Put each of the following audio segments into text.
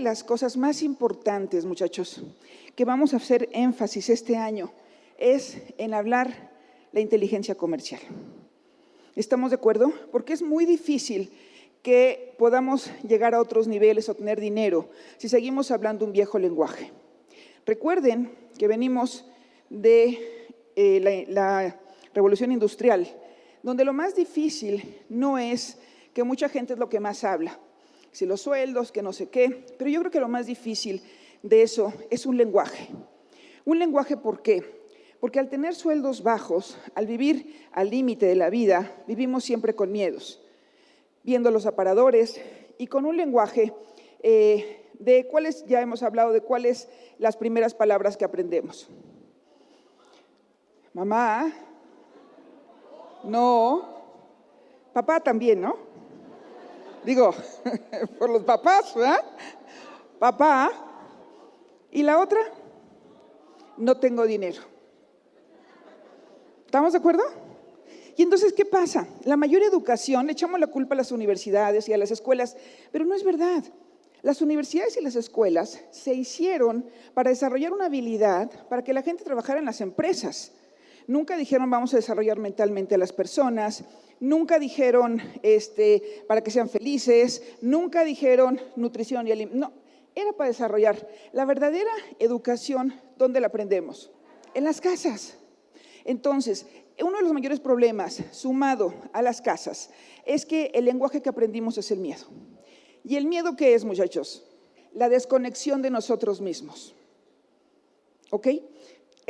Las cosas más importantes, muchachos, que vamos a hacer énfasis este año es en hablar la inteligencia comercial. ¿Estamos de acuerdo? Porque es muy difícil que podamos llegar a otros niveles o tener dinero si seguimos hablando un viejo lenguaje. Recuerden que venimos de eh, la, la revolución industrial, donde lo más difícil no es que mucha gente es lo que más habla, si los sueldos, que no sé qué, pero yo creo que lo más difícil de eso es un lenguaje. Un lenguaje, ¿por qué? Porque al tener sueldos bajos, al vivir al límite de la vida, vivimos siempre con miedos, viendo los aparadores y con un lenguaje eh, de cuáles, ya hemos hablado de cuáles las primeras palabras que aprendemos. Mamá, no, papá también, ¿no? Digo, por los papás, ¿verdad? Papá. ¿Y la otra? No tengo dinero. ¿Estamos de acuerdo? Y entonces, ¿qué pasa? La mayor educación, le echamos la culpa a las universidades y a las escuelas, pero no es verdad. Las universidades y las escuelas se hicieron para desarrollar una habilidad para que la gente trabajara en las empresas. Nunca dijeron vamos a desarrollar mentalmente a las personas, nunca dijeron este, para que sean felices, nunca dijeron nutrición y alimentación. No, era para desarrollar la verdadera educación, ¿dónde la aprendemos? En las casas. Entonces, uno de los mayores problemas, sumado a las casas, es que el lenguaje que aprendimos es el miedo. ¿Y el miedo qué es, muchachos? La desconexión de nosotros mismos. ¿Ok?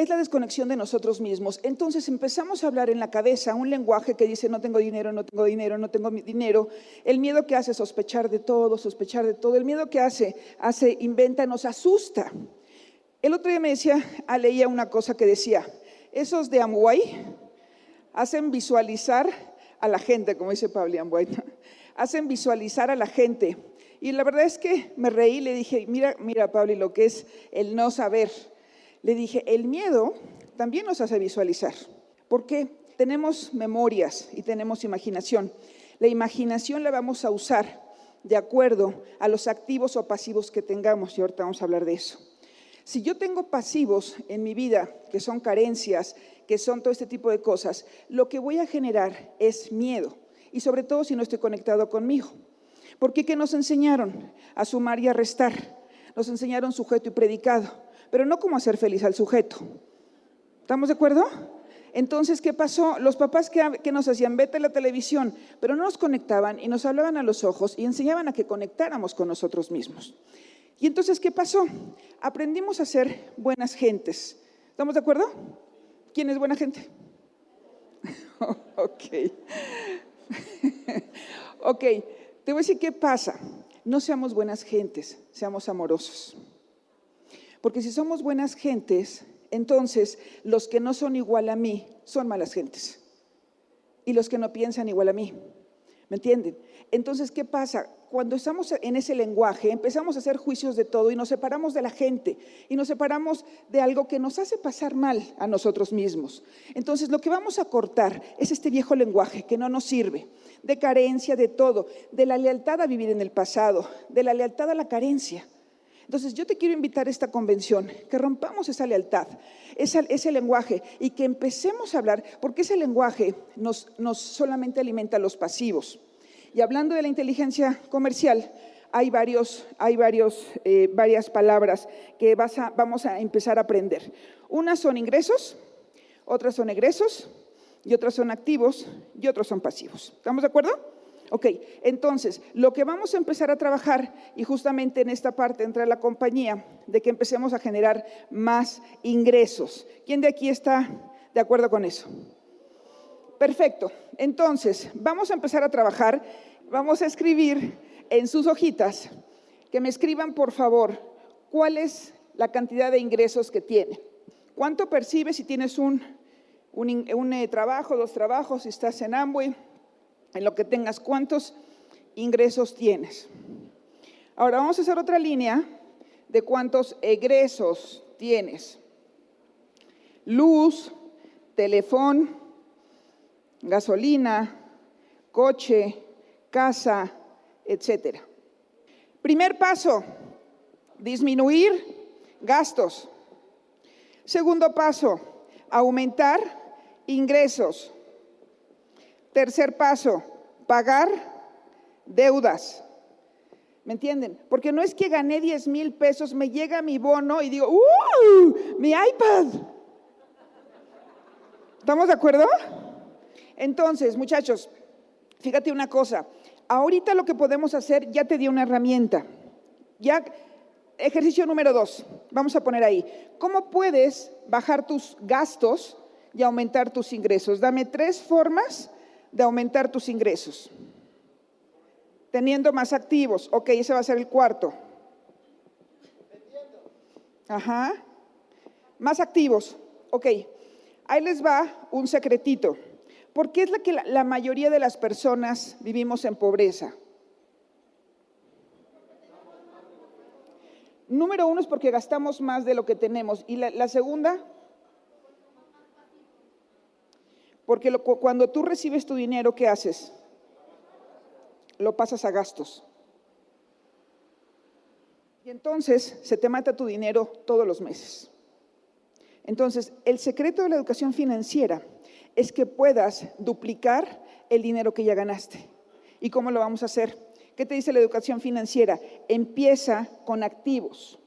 Es la desconexión de nosotros mismos. Entonces empezamos a hablar en la cabeza un lenguaje que dice no tengo dinero, no tengo dinero, no tengo dinero. El miedo que hace sospechar de todo, sospechar de todo. El miedo que hace, hace, inventa, nos asusta. El otro día me decía, ah, leía una cosa que decía, esos de Amway hacen visualizar a la gente, como dice Pablo Amway, hacen visualizar a la gente. Y la verdad es que me reí le dije, mira, mira Pablo, lo que es el no saber le dije, el miedo también nos hace visualizar. porque Tenemos memorias y tenemos imaginación. La imaginación la vamos a usar de acuerdo a los activos o pasivos que tengamos, y ahorita vamos a hablar de eso. Si yo tengo pasivos en mi vida, que son carencias, que son todo este tipo de cosas, lo que voy a generar es miedo, y sobre todo si no estoy conectado conmigo. ¿Por qué? ¿Qué nos enseñaron? A sumar y a restar. Nos enseñaron sujeto y predicado pero no como hacer feliz al sujeto. ¿Estamos de acuerdo? Entonces, ¿qué pasó? Los papás que, nos hacían, vete a la televisión, pero no nos conectaban y nos hablaban a los ojos y enseñaban a que conectáramos con nosotros mismos. Y entonces, ¿qué pasó? Aprendimos a ser buenas gentes. ¿Estamos de acuerdo? ¿Quién es buena gente? ok. ok, te voy a decir qué pasa. No seamos buenas gentes, seamos amorosos. Porque si somos buenas gentes, entonces los que no son igual a mí son malas gentes. Y los que no piensan igual a mí. ¿Me entienden? Entonces, ¿qué pasa? Cuando estamos en ese lenguaje, empezamos a hacer juicios de todo y nos separamos de la gente y nos separamos de algo que nos hace pasar mal a nosotros mismos. Entonces, lo que vamos a cortar es este viejo lenguaje que no nos sirve, de carencia, de todo, de la lealtad a vivir en el pasado, de la lealtad a la carencia. Entonces yo te quiero invitar a esta convención, que rompamos esa lealtad, ese, lenguaje y que empecemos a hablar, porque ese lenguaje nos, solamente alimenta los pasivos. Y hablando de la inteligencia comercial, hay, varios, hay varios, eh, varias palabras que vamos a empezar a aprender. Unas son ingresos, otras son egresos, y otras son activos, y otros son pasivos. ¿Estamos de acuerdo? Ok, entonces, lo que vamos a empezar a trabajar, y justamente en esta parte entra la compañía, de que empecemos a generar más ingresos. ¿Quién de aquí está de acuerdo con eso? Perfecto. Entonces, vamos a empezar a trabajar, vamos a escribir en sus hojitas, que me escriban, por favor, cuál es la cantidad de ingresos que tiene. ¿Cuánto percibes si tienes un, un, eh, trabajo, dos trabajos, si estás en Amway? En lo que tengas, cuántos ingresos tienes. Ahora vamos a hacer otra línea de cuántos egresos tienes. Luz, teléfono, gasolina, coche, casa, etcétera. Primer paso, disminuir gastos. Segundo paso, aumentar ingresos. Tercer paso, pagar deudas. ¿Me entienden? Porque no es que gané 10 mil pesos, me llega mi bono y digo, ¡uh! Mi iPad. ¿Estamos de acuerdo? Entonces, muchachos, fíjate una cosa. Ahorita lo que podemos hacer, ya te di una herramienta. Ya, ejercicio número dos, vamos a poner ahí. ¿Cómo puedes bajar tus gastos y aumentar tus ingresos? Dame tres formas de aumentar tus ingresos. Teniendo más activos. Ok, ese va a ser el cuarto. Ajá. Más activos. Ok. Ahí les va un secretito. ¿Por qué es la que la, mayoría de las personas vivimos en pobreza? Número uno es porque gastamos más de lo que tenemos. Y la, segunda, porque cuando tú recibes tu dinero, ¿qué haces? Lo pasas a gastos. Y entonces se te mata tu dinero todos los meses. Entonces, el secreto de la educación financiera es que puedas duplicar el dinero que ya ganaste. ¿Y cómo lo vamos a hacer? ¿Qué te dice la educación financiera? Empieza con activos.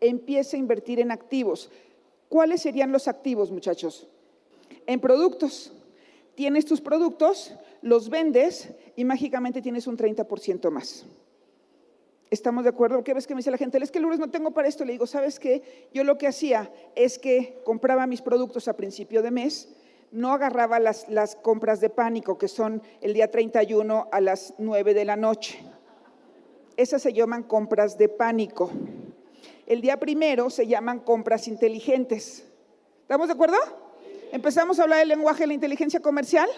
Empieza a invertir en activos. ¿Cuáles serían los activos, muchachos? En productos. Tienes tus productos, los vendes y mágicamente tienes un 30% más. ¿Estamos de acuerdo? ¿Qué ves que me dice la gente? Es que lunes no tengo para esto. Le digo, ¿sabes qué? Yo lo que hacía es que compraba mis productos a principio de mes, no agarraba las, las compras de pánico, que son el día 31 a las 9 de la noche. Esas se llaman compras de pánico. El día primero se llaman compras inteligentes. ¿Estamos de acuerdo? ¿Empezamos a hablar del lenguaje de la inteligencia comercial?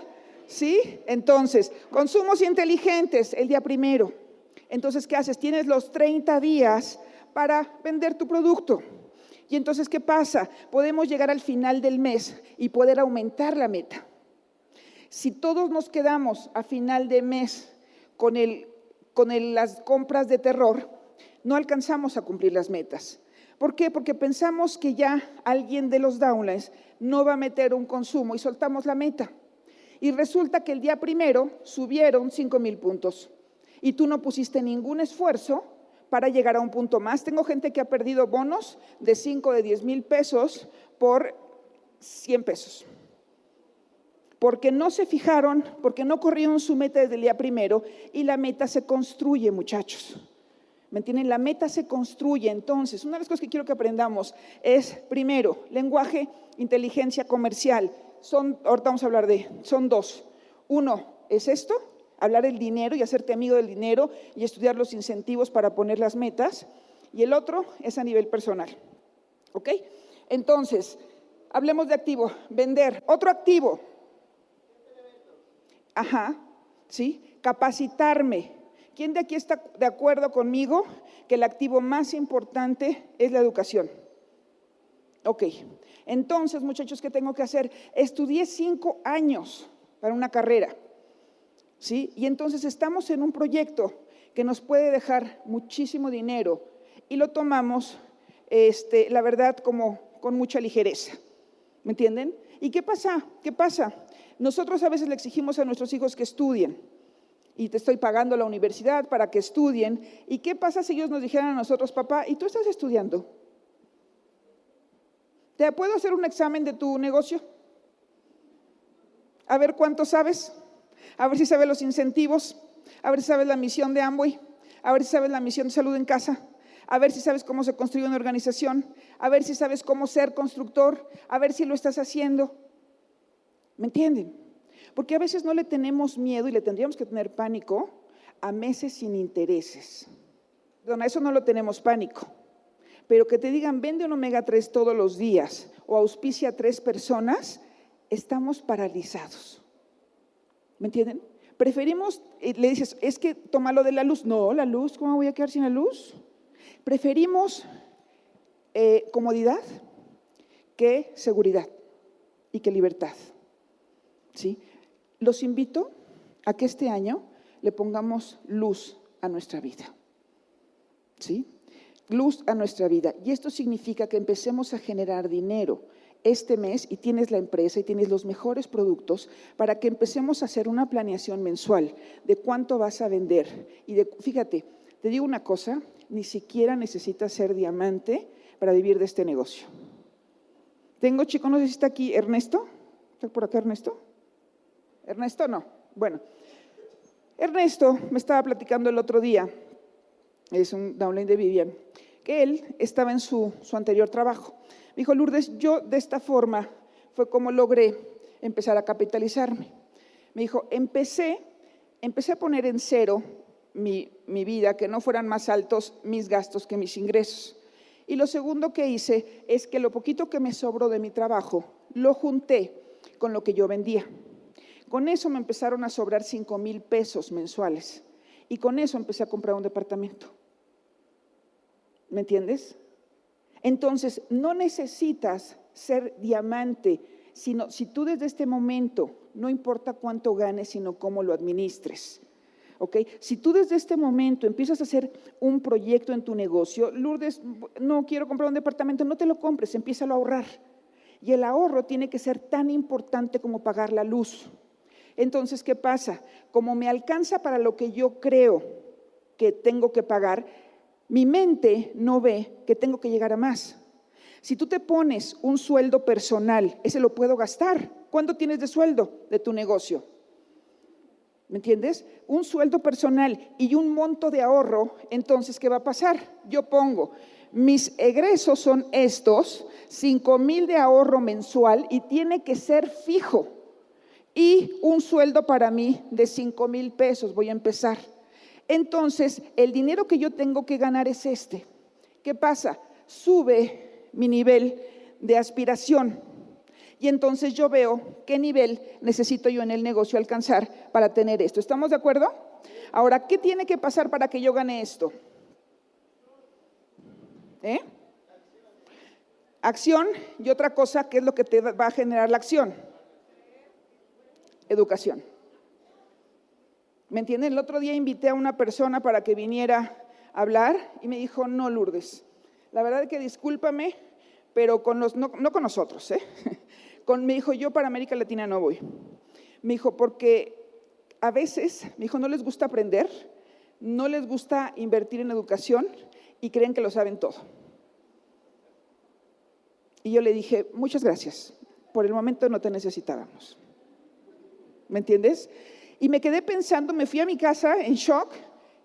¿Sí? Entonces, consumos inteligentes el día primero. Entonces, ¿qué haces? Tienes los 30 días para vender tu producto. Y entonces, ¿qué pasa? Podemos llegar al final del mes y poder aumentar la meta. Si todos nos quedamos a final de mes con, con las compras de terror, no alcanzamos a cumplir las metas. ¿Por qué? Porque pensamos que ya alguien de los downlines no va a meter un consumo y soltamos la meta. Y resulta que el día primero subieron 5 mil puntos y tú no pusiste ningún esfuerzo para llegar a un punto más. Tengo gente que ha perdido bonos de 5, de 10 mil pesos por 100 pesos. Porque no se fijaron, porque no corrieron su meta desde el día primero y la meta se construye, muchachos. ¿Me entienden? La meta se construye. Entonces, una de las cosas que quiero que aprendamos es, primero, lenguaje, inteligencia comercial. Son, ahorita vamos a hablar de, son dos. Uno es esto, hablar el dinero y hacerte amigo del dinero y estudiar los incentivos para poner las metas. Y el otro es a nivel personal. ¿Ok? Entonces, hablemos de activo, vender. Otro activo. Ajá, ¿sí? Capacitarme. ¿Quién de aquí está de acuerdo conmigo que el activo más importante es la educación? Ok, entonces muchachos, ¿qué tengo que hacer? Estudié cinco años para una carrera. ¿sí? Y entonces estamos en un proyecto que nos puede dejar muchísimo dinero y lo tomamos, este, la verdad, como con mucha ligereza. ¿Me entienden? ¿Y qué pasa? ¿Qué pasa? Nosotros a veces le exigimos a nuestros hijos que estudien y te estoy pagando la universidad para que estudien. ¿Y qué pasa si ellos nos dijeran a nosotros, papá, ¿y tú estás estudiando? ¿Te puedo hacer un examen de tu negocio? A ver cuánto sabes a ver si sabes los incentivos, a ver si sabes la misión de Amway, a ver si sabes la misión de salud en casa, a ver si sabes cómo se construye una organización, a ver si sabes cómo ser constructor, a ver si lo estás haciendo. ¿Me entienden? Porque a veces no le tenemos miedo y le tendríamos que tener pánico a meses sin intereses. Don, a eso no lo tenemos pánico. Pero que te digan, vende un omega 3 todos los días o auspicia a tres personas, estamos paralizados. ¿Me entienden? Preferimos, eh, le dices, es que lo de la luz. No, la luz, ¿cómo voy a quedar sin la luz? Preferimos eh, comodidad que seguridad y que libertad. ¿Sí? Los invito a que este año le pongamos luz a nuestra vida. ¿Sí? luz a nuestra vida. Y esto significa que empecemos a generar dinero este mes y tienes la empresa y tienes los mejores productos para que empecemos a hacer una planeación mensual de cuánto vas a vender. Y fíjate, te digo una cosa, ni siquiera necesitas ser diamante para vivir de este negocio. Tengo chico, no sé si está aquí Ernesto. ¿Está por acá Ernesto? Ernesto no. Bueno, Ernesto me estaba platicando el otro día, es un downline de Vivian, que él estaba en su, su anterior trabajo dijo, Lourdes, yo de esta forma fue como logré empezar a capitalizarme. Me dijo, empecé, empecé a poner en cero mi, mi vida, que no fueran más altos mis gastos que mis ingresos. Y lo segundo que hice es que lo poquito que me sobró de mi trabajo lo junté con lo que yo vendía. Con eso me empezaron a sobrar 5 mil pesos mensuales. Y con eso empecé a comprar un departamento. ¿Me entiendes? Entonces, no necesitas ser diamante, sino si tú desde este momento, no importa cuánto ganes, sino cómo lo administres. ¿ok? Si tú desde este momento empiezas a hacer un proyecto en tu negocio, Lourdes, no quiero comprar un departamento, no te lo compres, empieza a ahorrar. Y el ahorro tiene que ser tan importante como pagar la luz. Entonces, ¿qué pasa? Como me alcanza para lo que yo creo que tengo que pagar, mi mente no ve que tengo que llegar a más. Si tú te pones un sueldo personal, ese lo puedo gastar. ¿Cuánto tienes de sueldo de tu negocio? ¿Me entiendes? Un sueldo personal y un monto de ahorro, entonces, ¿qué va a pasar? Yo pongo, mis egresos son estos, 5 mil de ahorro mensual y tiene que ser fijo. Y un sueldo para mí de 5 mil pesos, voy a empezar. Entonces, el dinero que yo tengo que ganar es este. ¿Qué pasa? Sube mi nivel de aspiración. Y entonces yo veo qué nivel necesito yo en el negocio alcanzar para tener esto. ¿Estamos de acuerdo? Ahora, ¿qué tiene que pasar para que yo gane esto? ¿Eh? Acción y otra cosa, ¿qué es lo que te va a generar la acción? Educación. ¿Me entienden? El otro día invité a una persona para que viniera a hablar y me dijo, no, Lourdes, la verdad es que discúlpame, pero con los, no, con nosotros, ¿eh? Con, me dijo, yo para América Latina no voy. Me dijo, porque a veces, me dijo, no les gusta aprender, no les gusta invertir en educación y creen que lo saben todo. Y yo le dije, muchas gracias, por el momento no te necesitábamos. ¿Me entiendes? Y me quedé pensando, me fui a mi casa en shock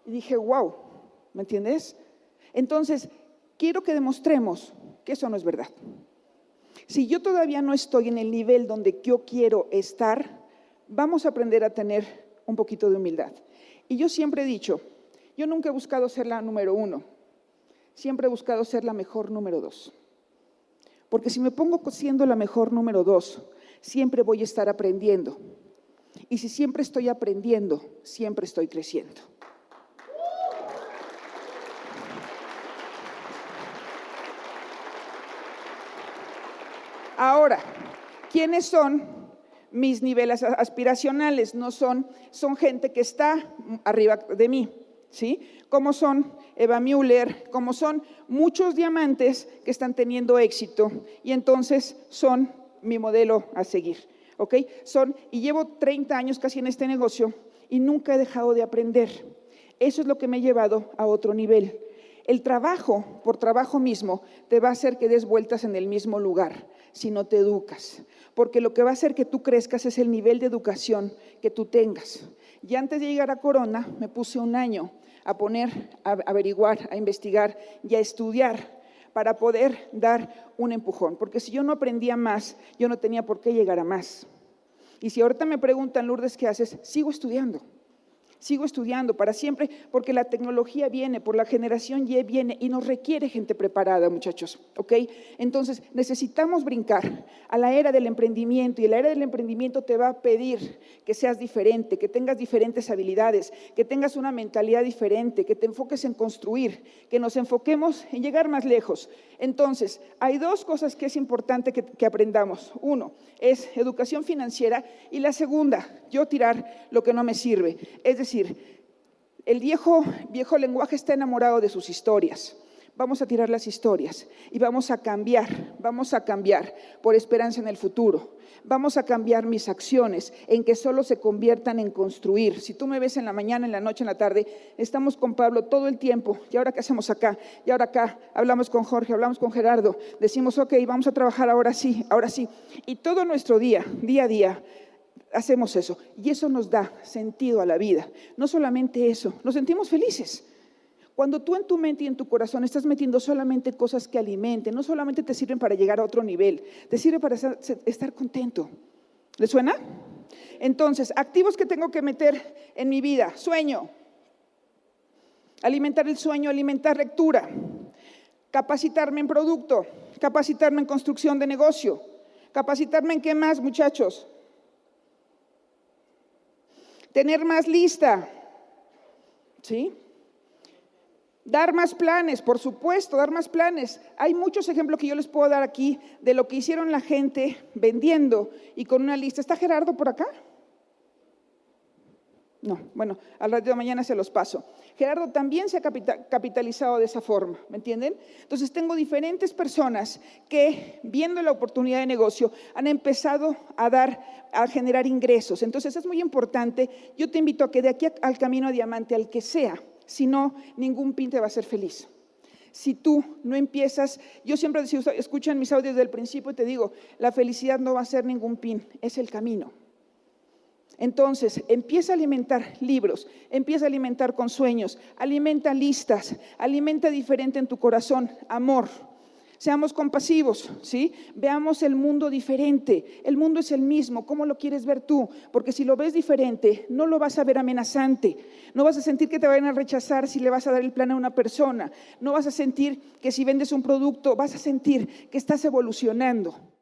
y dije, wow, ¿me entiendes? Entonces, quiero que demostremos que eso no es verdad. Si yo todavía no estoy en el nivel donde yo quiero estar, vamos a aprender a tener un poquito de humildad. Y yo siempre he dicho, yo nunca he buscado ser la número uno, siempre he buscado ser la mejor número dos. Porque si me pongo siendo la mejor número dos, siempre voy a estar aprendiendo. Y si siempre estoy aprendiendo, siempre estoy creciendo. Ahora, ¿quiénes son mis niveles aspiracionales? No son, son gente que está arriba de mí, ¿sí? Como son Eva Müller, como son muchos diamantes que están teniendo éxito y entonces son mi modelo a seguir. ¿Ok? Son, y llevo 30 años casi en este negocio y nunca he dejado de aprender. Eso es lo que me ha llevado a otro nivel. El trabajo, por trabajo mismo, te va a hacer que des vueltas en el mismo lugar si no te educas. Porque lo que va a hacer que tú crezcas es el nivel de educación que tú tengas. Y antes de llegar a Corona, me puse un año a poner, a averiguar, a investigar y a estudiar para poder dar un empujón. Porque si yo no aprendía más, yo no tenía por qué llegar a más. Y si ahorita me preguntan, Lourdes, ¿qué haces? Sigo estudiando. Sigo estudiando para siempre porque la tecnología viene, por la generación Y viene y nos requiere gente preparada, muchachos, ¿ok? Entonces necesitamos brincar a la era del emprendimiento y la era del emprendimiento te va a pedir que seas diferente, que tengas diferentes habilidades, que tengas una mentalidad diferente, que te enfoques en construir, que nos enfoquemos en llegar más lejos. Entonces, hay dos cosas que es importante que, que aprendamos. Uno es educación financiera y la segunda, yo tirar lo que no me sirve. Es decir, el viejo, viejo lenguaje está enamorado de sus historias. vamos a tirar las historias y vamos a cambiar, vamos a cambiar por esperanza en el futuro. Vamos a cambiar mis acciones en que solo se conviertan en construir. Si tú me ves en la mañana, en la noche, en la tarde, estamos con Pablo todo el tiempo. ¿Y ahora qué hacemos acá? Y ahora acá hablamos con Jorge, hablamos con Gerardo. Decimos, ok, vamos a trabajar ahora sí, ahora sí. Y todo nuestro día, día a día, hacemos eso. Y eso nos da sentido a la vida. No solamente eso, nos sentimos felices. Cuando tú en tu mente y en tu corazón estás metiendo solamente cosas que alimenten, no solamente te sirven para llegar a otro nivel, te sirve para estar contento. ¿Le suena? Entonces, activos que tengo que meter en mi vida. Sueño. Alimentar el sueño, alimentar lectura. Capacitarme en producto. Capacitarme en construcción de negocio. Capacitarme en qué más, muchachos. Tener más lista. ¿Sí? Dar más planes, por supuesto, dar más planes. Hay muchos ejemplos que yo les puedo dar aquí de lo que hicieron la gente vendiendo y con una lista. ¿Está Gerardo por acá? No, bueno, al rato de mañana se los paso. Gerardo también se ha capitalizado de esa forma, ¿me entienden? Entonces tengo diferentes personas que, viendo la oportunidad de negocio, han empezado a dar, a generar ingresos. Entonces es muy importante. Yo te invito a que de aquí al camino a diamante, al que sea, si no, ningún pin te va a ser feliz. Si tú no empiezas, yo siempre decía, escuchan mis audios del principio te digo, la felicidad no va a ser ningún pin, es el camino. Entonces, empieza a alimentar libros, empieza a alimentar con sueños, alimenta listas, alimenta diferente en tu corazón, amor. Seamos compasivos, ¿sí? Veamos el mundo diferente. El mundo es el mismo. ¿Cómo lo quieres ver tú? Porque si lo ves diferente, no lo vas a ver amenazante. No vas a sentir que te vayan a rechazar si le vas a dar el plan a una persona. No vas a sentir que si vendes un producto, vas a sentir que estás evolucionando.